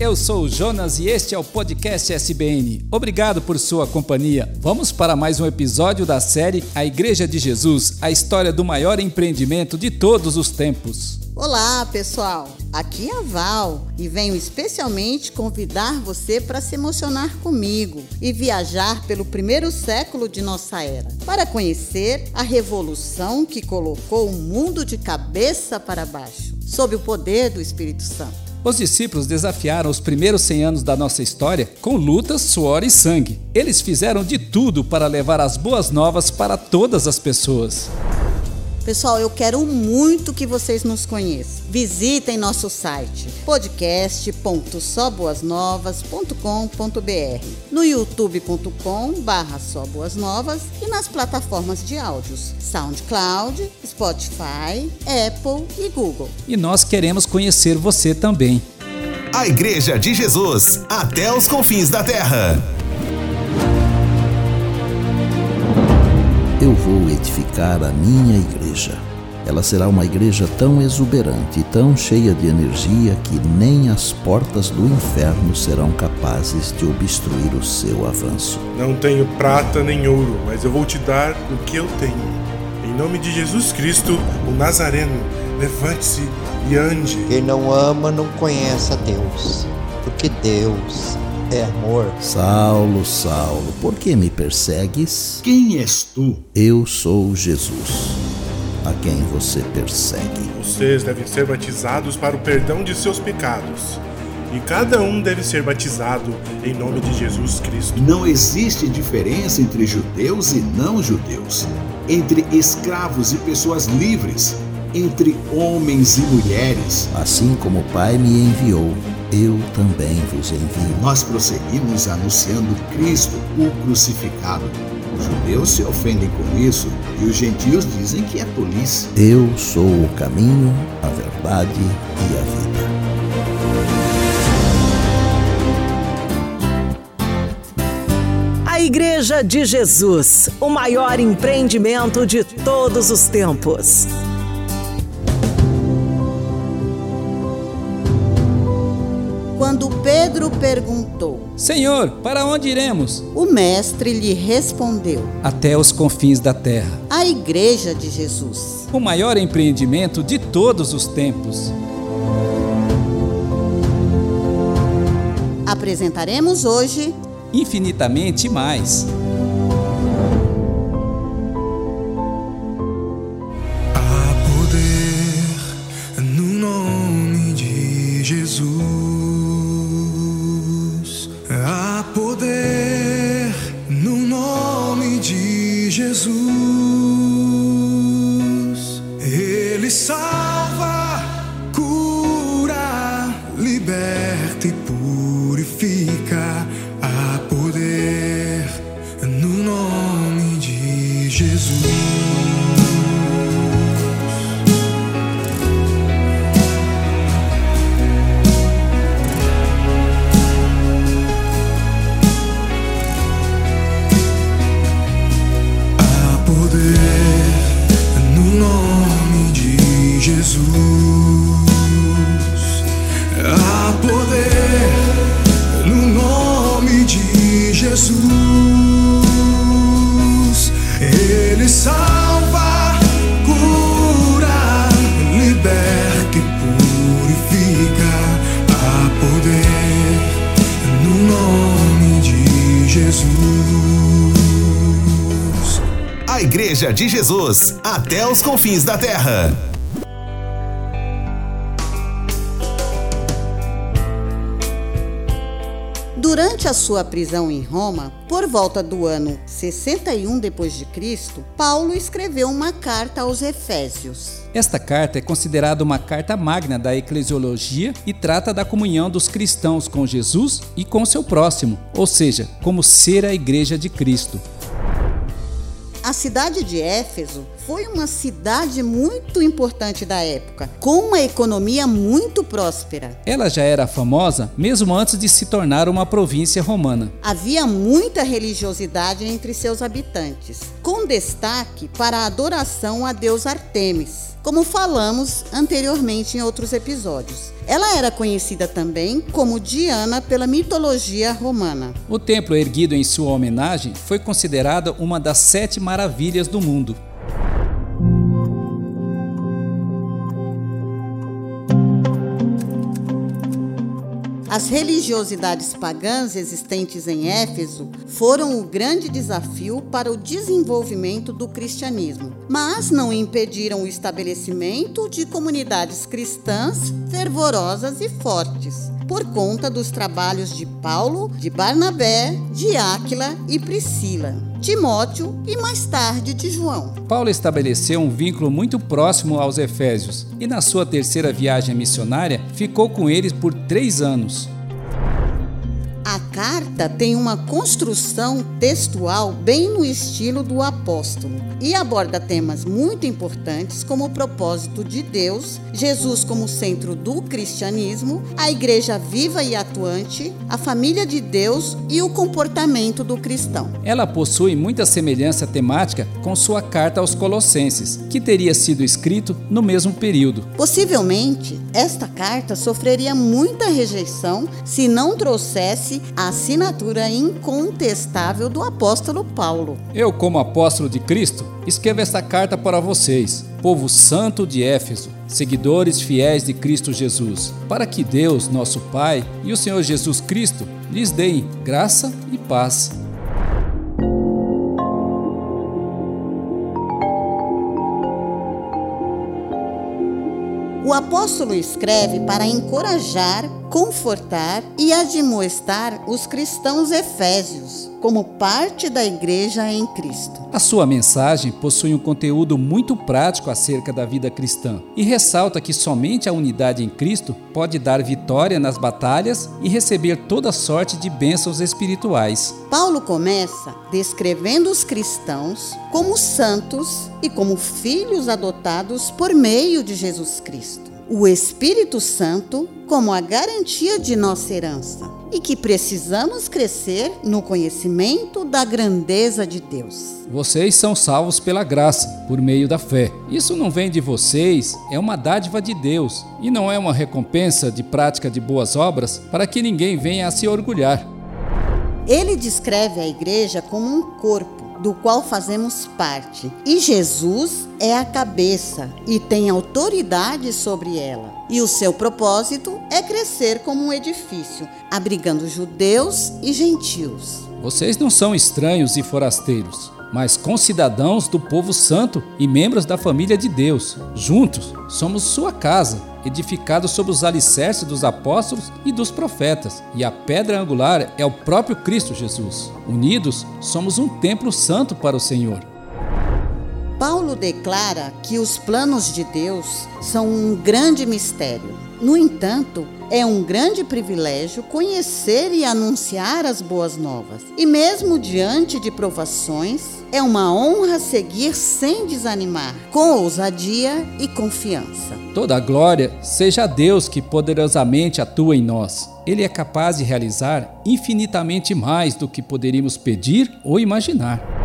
eu sou o Jonas e este é o podcast SBN. Obrigado por sua companhia. Vamos para mais um episódio da série A Igreja de Jesus, a história do maior empreendimento de todos os tempos. Olá, pessoal. Aqui é a Val e venho especialmente convidar você para se emocionar comigo e viajar pelo primeiro século de nossa era, para conhecer a revolução que colocou o mundo de cabeça para baixo, sob o poder do Espírito Santo. Os discípulos desafiaram os primeiros 100 anos da nossa história com lutas, suor e sangue. Eles fizeram de tudo para levar as boas novas para todas as pessoas. Pessoal, eu quero muito que vocês nos conheçam. Visitem nosso site podcast.soboasnovas.com.br, no youtube.com barra Novas e nas plataformas de áudios SoundCloud, Spotify, Apple e Google. E nós queremos conhecer você também. A Igreja de Jesus, até os confins da terra. Eu vou edificar a minha igreja. Ela será uma igreja tão exuberante tão cheia de energia que nem as portas do inferno serão capazes de obstruir o seu avanço. Não tenho prata nem ouro, mas eu vou te dar o que eu tenho. Em nome de Jesus Cristo, o Nazareno, levante-se e ande. Quem não ama não conhece a Deus, porque Deus é amor. Saulo, Saulo, por que me persegues? Quem és tu? Eu sou Jesus, a quem você persegue. Vocês devem ser batizados para o perdão de seus pecados. E cada um deve ser batizado em nome de Jesus Cristo. Não existe diferença entre judeus e não judeus, entre escravos e pessoas livres, entre homens e mulheres. Assim como o Pai me enviou, eu também vos envio. Nós prosseguimos anunciando Cristo, o crucificado. Os judeus se ofendem com isso e os gentios dizem que é tolice. Eu sou o caminho, a verdade e a vida. A Igreja de Jesus, o maior empreendimento de todos os tempos. Quando Pedro perguntou, Senhor, para onde iremos? o mestre lhe respondeu: Até os confins da terra. A igreja de Jesus. O maior empreendimento de todos os tempos. Apresentaremos hoje Infinitamente mais. Liberta e purifica. Há poder Igreja de Jesus, até os confins da terra. Durante a sua prisão em Roma, por volta do ano 61 depois de Cristo, Paulo escreveu uma carta aos Efésios. Esta carta é considerada uma carta magna da eclesiologia e trata da comunhão dos cristãos com Jesus e com seu próximo, ou seja, como ser a igreja de Cristo. A cidade de Éfeso foi uma cidade muito importante da época, com uma economia muito próspera. Ela já era famosa mesmo antes de se tornar uma província romana. Havia muita religiosidade entre seus habitantes, com destaque para a adoração a deus Artemis, como falamos anteriormente em outros episódios. Ela era conhecida também como Diana pela mitologia romana. O templo erguido em sua homenagem foi considerado uma das sete maravilhas do mundo. As religiosidades pagãs existentes em Éfeso foram o grande desafio para o desenvolvimento do cristianismo, mas não impediram o estabelecimento de comunidades cristãs fervorosas e fortes, por conta dos trabalhos de Paulo, de Barnabé, de Áquila e Priscila. Timóteo e mais tarde de João. Paulo estabeleceu um vínculo muito próximo aos Efésios e, na sua terceira viagem missionária, ficou com eles por três anos. Carta tem uma construção textual bem no estilo do apóstolo e aborda temas muito importantes como o propósito de Deus, Jesus como centro do cristianismo, a igreja viva e atuante, a família de Deus e o comportamento do cristão. Ela possui muita semelhança temática com sua carta aos Colossenses, que teria sido escrito no mesmo período. Possivelmente, esta carta sofreria muita rejeição se não trouxesse a assinatura incontestável do apóstolo Paulo. Eu, como apóstolo de Cristo, escrevo esta carta para vocês, povo santo de Éfeso, seguidores fiéis de Cristo Jesus, para que Deus, nosso Pai, e o Senhor Jesus Cristo lhes deem graça e paz. O apóstolo escreve para encorajar, confortar e admoestar os cristãos efésios, como parte da igreja em Cristo. A sua mensagem possui um conteúdo muito prático acerca da vida cristã e ressalta que somente a unidade em Cristo pode dar vitória nas batalhas e receber toda sorte de bênçãos espirituais. Paulo começa descrevendo os cristãos como santos e como filhos adotados por meio de Jesus Cristo. O Espírito Santo como a garantia de nossa herança e que precisamos crescer no conhecimento da grandeza de Deus. Vocês são salvos pela graça, por meio da fé. Isso não vem de vocês, é uma dádiva de Deus e não é uma recompensa de prática de boas obras para que ninguém venha a se orgulhar. Ele descreve a igreja como um corpo do qual fazemos parte. E Jesus é a cabeça e tem autoridade sobre ela. E o seu propósito é crescer como um edifício, abrigando judeus e gentios. Vocês não são estranhos e forasteiros, mas concidadãos do povo santo e membros da família de Deus. Juntos, somos sua casa, edificados sobre os alicerces dos apóstolos e dos profetas, e a pedra angular é o próprio Cristo Jesus. Unidos, somos um templo santo para o Senhor. Paulo declara que os planos de Deus são um grande mistério. No entanto, é um grande privilégio conhecer e anunciar as boas novas. E mesmo diante de provações, é uma honra seguir sem desanimar, com ousadia e confiança. Toda a glória seja a Deus que poderosamente atua em nós. Ele é capaz de realizar infinitamente mais do que poderíamos pedir ou imaginar.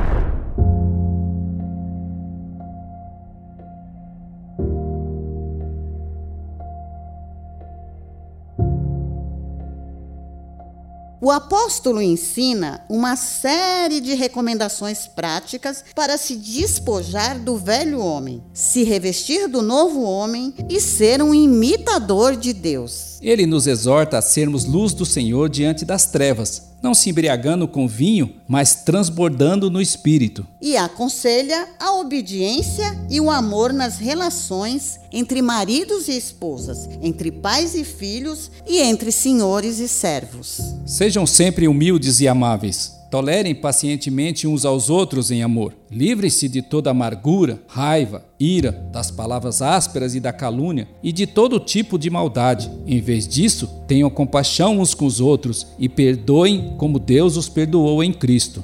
O apóstolo ensina uma série de recomendações práticas para se despojar do velho homem, se revestir do novo homem e ser um imitador de Deus. Ele nos exorta a sermos luz do Senhor diante das trevas, não se embriagando com vinho, mas transbordando no espírito. E aconselha a obediência e o amor nas relações entre maridos e esposas, entre pais e filhos e entre senhores e servos. Seja Sejam sempre humildes e amáveis. Tolerem pacientemente uns aos outros em amor. Livrem-se de toda amargura, raiva, ira, das palavras ásperas e da calúnia e de todo tipo de maldade. Em vez disso, tenham compaixão uns com os outros e perdoem como Deus os perdoou em Cristo.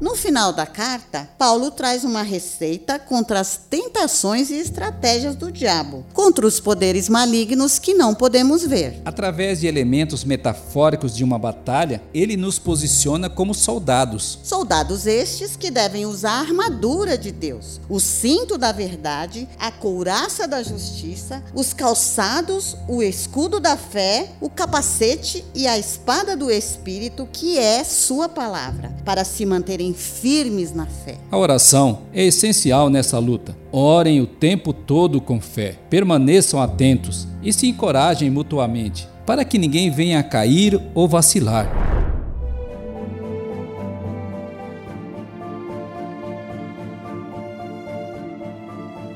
No final da carta, Paulo traz uma receita contra as tentações e estratégias do diabo, contra os poderes malignos que não podemos ver. Através de elementos metafóricos de uma batalha, ele nos posiciona como soldados. Soldados estes que devem usar a armadura de Deus, o cinto da verdade, a couraça da justiça, os calçados, o escudo da fé, o capacete e a espada do Espírito, que é Sua palavra, para se manterem firmes na fé. A oração é essencial nessa luta. Orem o tempo todo com fé, permaneçam atentos e se encorajem mutuamente, para que ninguém venha a cair ou vacilar.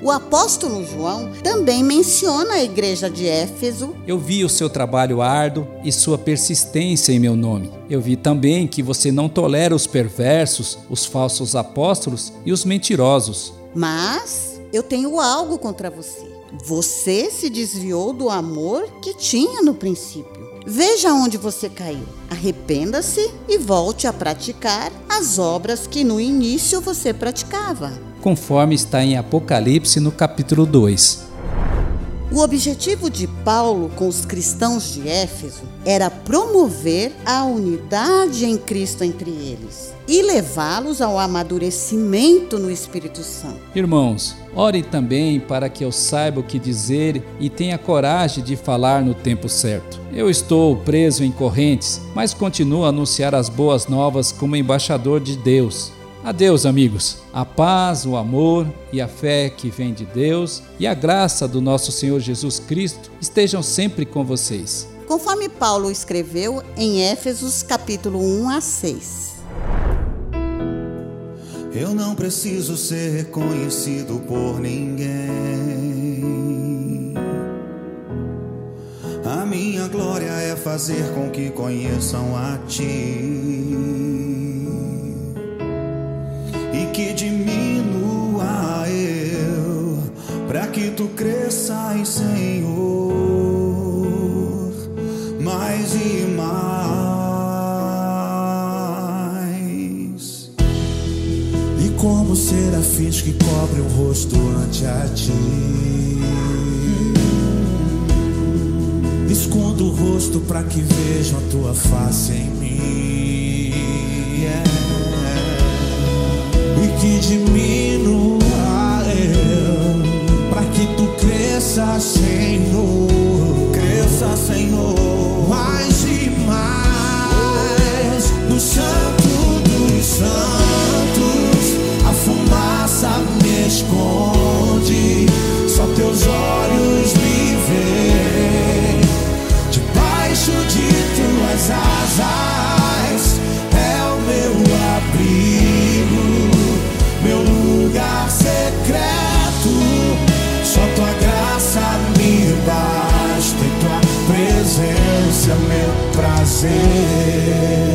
O apóstolo João também menciona a igreja de Éfeso. Eu vi o seu trabalho árduo e sua persistência em meu nome. Eu vi também que você não tolera os perversos, os falsos apóstolos e os mentirosos. Mas eu tenho algo contra você. Você se desviou do amor que tinha no princípio. Veja onde você caiu. Arrependa-se e volte a praticar as obras que no início você praticava conforme está em Apocalipse no capítulo 2. O objetivo de Paulo com os cristãos de Éfeso era promover a unidade em Cristo entre eles e levá-los ao amadurecimento no Espírito Santo. Irmãos, orem também para que eu saiba o que dizer e tenha coragem de falar no tempo certo. Eu estou preso em correntes, mas continuo a anunciar as boas novas como embaixador de Deus. Adeus, amigos. A paz, o amor e a fé que vem de Deus e a graça do nosso Senhor Jesus Cristo estejam sempre com vocês. Conforme Paulo escreveu em Éfesos capítulo 1 a 6. Eu não preciso ser reconhecido por ninguém. A minha glória é fazer com que conheçam a ti que diminua eu, para que tu cresças, Senhor, mais e mais. E como serafins que cobrem o rosto ante a ti. Escondo o rosto para que vejam a tua face em mim. Yeah que diminua eu, para que tu cresça, Senhor, cresça, Senhor, mais e mais no Santo dos Santos, a fumaça me esconde, só teus olhos me veem, debaixo de tuas asas sin.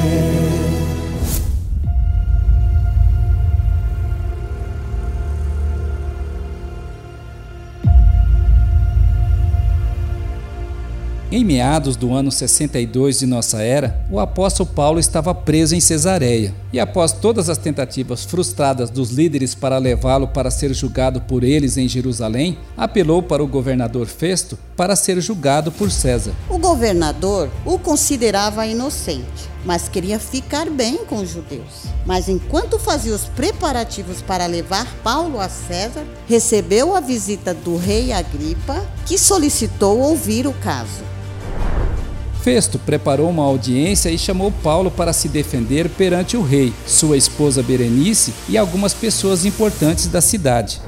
Em meados do ano 62 de nossa era, o apóstolo Paulo estava preso em Cesareia, e após todas as tentativas frustradas dos líderes para levá-lo para ser julgado por eles em Jerusalém, apelou para o governador Festo para ser julgado por César. O governador o considerava inocente, mas queria ficar bem com os judeus. Mas enquanto fazia os preparativos para levar Paulo a César, recebeu a visita do rei Agripa, que solicitou ouvir o caso. Festo preparou uma audiência e chamou Paulo para se defender perante o rei, sua esposa Berenice e algumas pessoas importantes da cidade.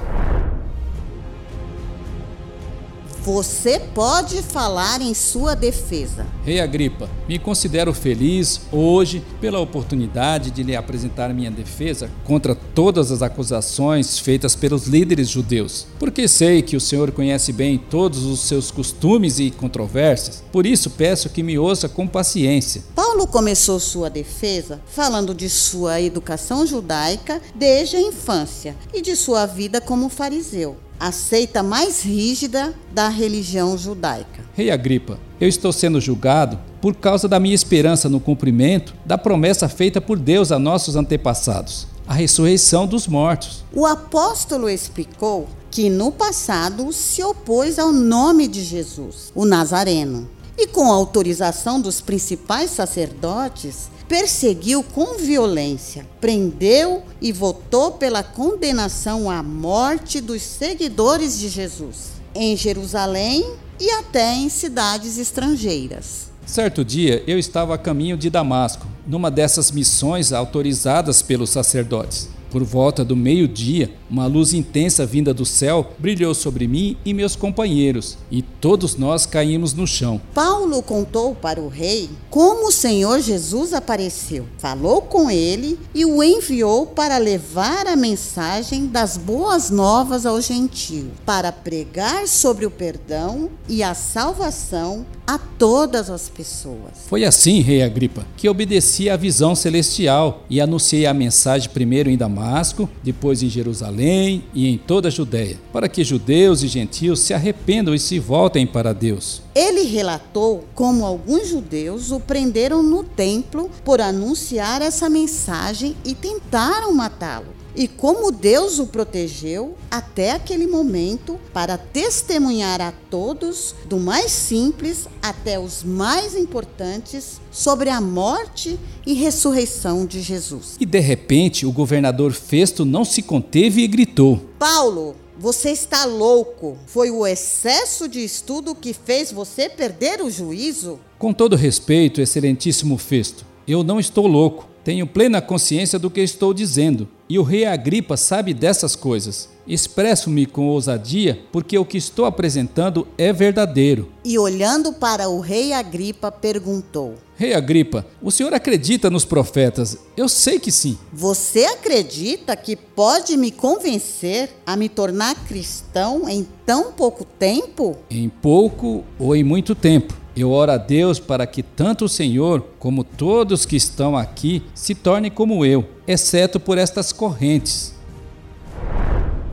Você pode falar em sua defesa. Rei Agripa, me considero feliz hoje pela oportunidade de lhe apresentar minha defesa contra todas as acusações feitas pelos líderes judeus, porque sei que o Senhor conhece bem todos os seus costumes e controvérsias. Por isso peço que me ouça com paciência. Paulo Paulo começou sua defesa falando de sua educação judaica desde a infância e de sua vida como fariseu, a seita mais rígida da religião judaica. Rei Agripa, eu estou sendo julgado por causa da minha esperança no cumprimento da promessa feita por Deus a nossos antepassados, a ressurreição dos mortos. O apóstolo explicou que no passado se opôs ao nome de Jesus, o Nazareno, e com autorização dos principais sacerdotes, perseguiu com violência, prendeu e votou pela condenação à morte dos seguidores de Jesus em Jerusalém e até em cidades estrangeiras. Certo dia eu estava a caminho de Damasco, numa dessas missões autorizadas pelos sacerdotes. Por volta do meio-dia, uma luz intensa vinda do céu brilhou sobre mim e meus companheiros, e todos nós caímos no chão. Paulo contou para o rei como o Senhor Jesus apareceu, falou com ele e o enviou para levar a mensagem das boas novas ao gentio, para pregar sobre o perdão e a salvação a todas as pessoas. Foi assim, rei Agripa, que obedeci à visão celestial e anunciei a mensagem primeiro em Damasco, depois em Jerusalém e em toda a Judéia, para que judeus e gentios se arrependam e se voltem para Deus. Ele relatou como alguns judeus o prenderam no templo por anunciar essa mensagem e tentaram matá-lo. E como Deus o protegeu até aquele momento para testemunhar a todos, do mais simples até os mais importantes, sobre a morte e ressurreição de Jesus. E de repente o governador Festo não se conteve e gritou: Paulo, você está louco. Foi o excesso de estudo que fez você perder o juízo? Com todo respeito, excelentíssimo Festo, eu não estou louco. Tenho plena consciência do que estou dizendo, e o rei Agripa sabe dessas coisas. Expresso-me com ousadia porque o que estou apresentando é verdadeiro. E olhando para o rei Agripa, perguntou: Rei Agripa, o senhor acredita nos profetas? Eu sei que sim. Você acredita que pode me convencer a me tornar cristão em tão pouco tempo? Em pouco ou em muito tempo. Eu oro a Deus para que tanto o Senhor como todos que estão aqui se tornem como eu, exceto por estas correntes.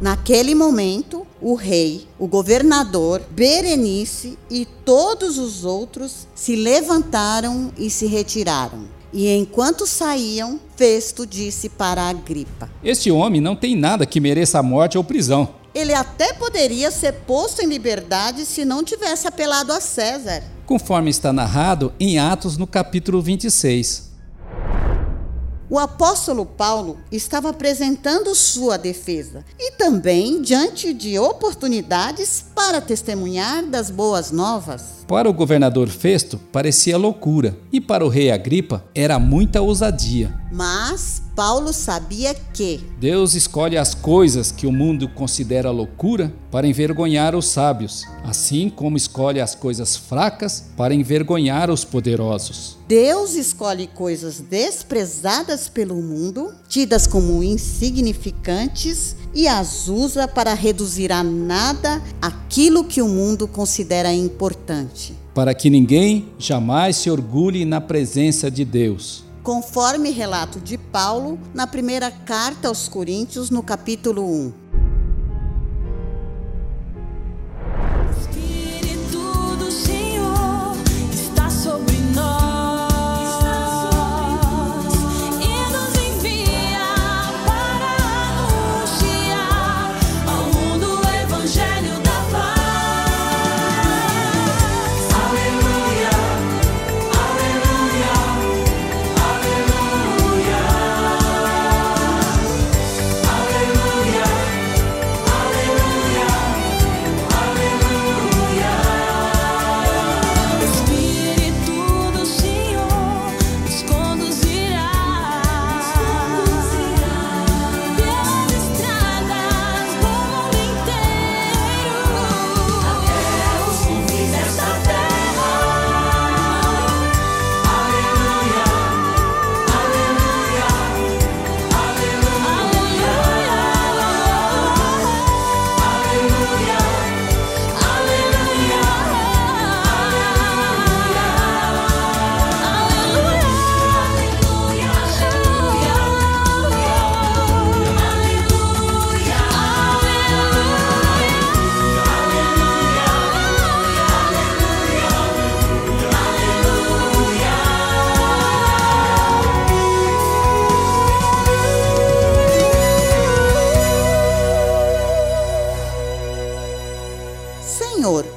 Naquele momento, o rei, o governador, Berenice e todos os outros se levantaram e se retiraram. E enquanto saíam, Festo disse para Agripa: Este homem não tem nada que mereça a morte ou prisão. Ele até poderia ser posto em liberdade se não tivesse apelado a César. Conforme está narrado em Atos no capítulo 26. O apóstolo Paulo estava apresentando sua defesa e também diante de oportunidades para testemunhar das boas novas. Para o governador Festo, parecia loucura, e para o rei Agripa, era muita ousadia. Mas Paulo sabia que Deus escolhe as coisas que o mundo considera loucura para envergonhar os sábios, assim como escolhe as coisas fracas para envergonhar os poderosos. Deus escolhe coisas desprezadas pelo mundo, tidas como insignificantes, e as usa para reduzir a nada aquilo que o mundo considera importante. Para que ninguém jamais se orgulhe na presença de Deus. Conforme relato de Paulo na primeira carta aos Coríntios, no capítulo 1.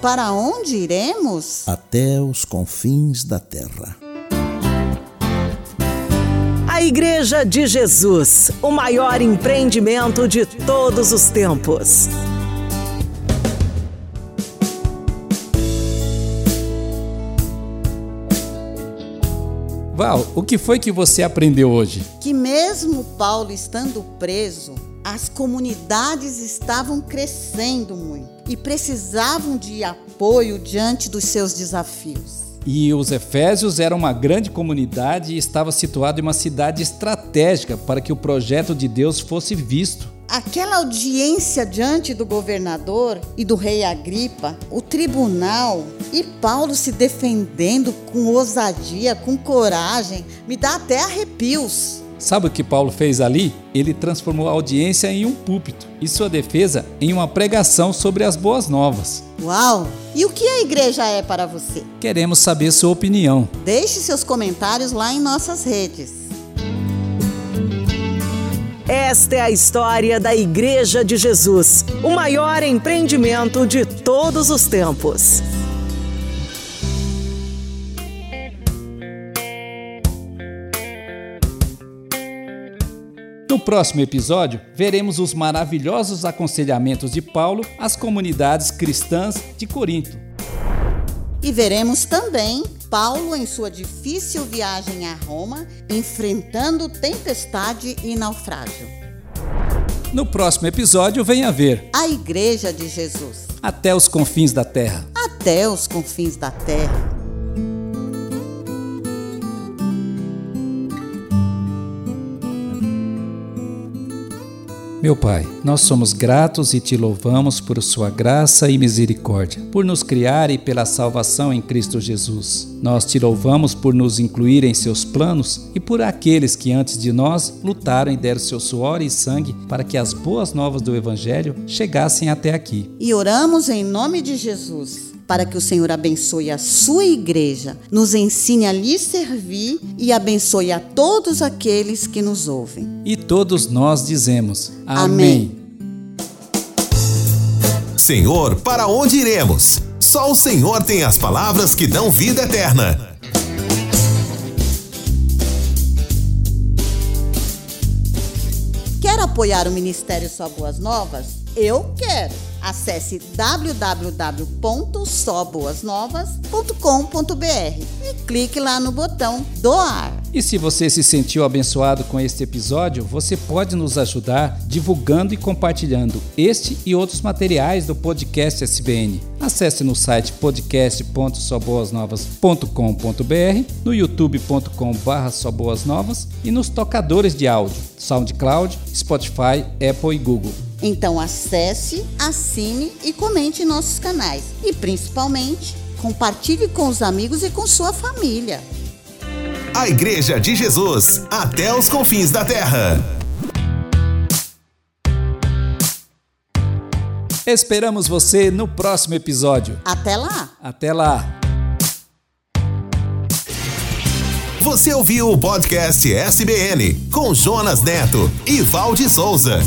Para onde iremos? até os confins da terra. A Igreja de Jesus, o maior empreendimento de todos os tempos. Val, o que foi que você aprendeu hoje? Que mesmo Paulo estando preso, as comunidades estavam crescendo muito e precisavam de apoio diante dos seus desafios. E os Efésios eram uma grande comunidade e estava situado em uma cidade estratégica para que o projeto de Deus fosse visto. Aquela audiência diante do governador e do rei Agripa, o tribunal e Paulo se defendendo com ousadia, com coragem, me dá até arrepios. Sabe o que Paulo fez ali? Ele transformou a audiência em um púlpito e sua defesa em uma pregação sobre as boas novas. Uau! E o que a igreja é para você? Queremos saber sua opinião. Deixe seus comentários lá em nossas redes. Esta é a história da Igreja de Jesus, o maior empreendimento de todos os tempos. Próximo episódio, veremos os maravilhosos aconselhamentos de Paulo às comunidades cristãs de Corinto. E veremos também Paulo em sua difícil viagem a Roma, enfrentando tempestade e naufrágio. No próximo episódio, venha ver A Igreja de Jesus, Até os Confins da Terra. até os confins da terra. Meu Pai, nós somos gratos e te louvamos por sua graça e misericórdia, por nos criar e pela salvação em Cristo Jesus. Nós te louvamos por nos incluir em seus planos e por aqueles que antes de nós lutaram e deram seu suor e sangue para que as boas novas do Evangelho chegassem até aqui. E oramos em nome de Jesus para que o Senhor abençoe a sua igreja, nos ensine a lhe servir e abençoe a todos aqueles que nos ouvem. E todos nós dizemos: Amém. Senhor, para onde iremos? Só o Senhor tem as palavras que dão vida eterna. Quer apoiar o Ministério Só Boas Novas? Eu quero. Acesse www.soboasnovas.com.br e clique lá no botão doar. E se você se sentiu abençoado com este episódio, você pode nos ajudar divulgando e compartilhando este e outros materiais do podcast SBN. Acesse no site podcast.soboasnovas.com.br, no youtube.com.br soboasnovas e nos tocadores de áudio SoundCloud, Spotify, Apple e Google. Então acesse, assine e comente em nossos canais. E principalmente, compartilhe com os amigos e com sua família. A Igreja de Jesus, até os confins da terra. Esperamos você no próximo episódio. Até lá! Até lá! Você ouviu o podcast SBN com Jonas Neto e Valde Souza.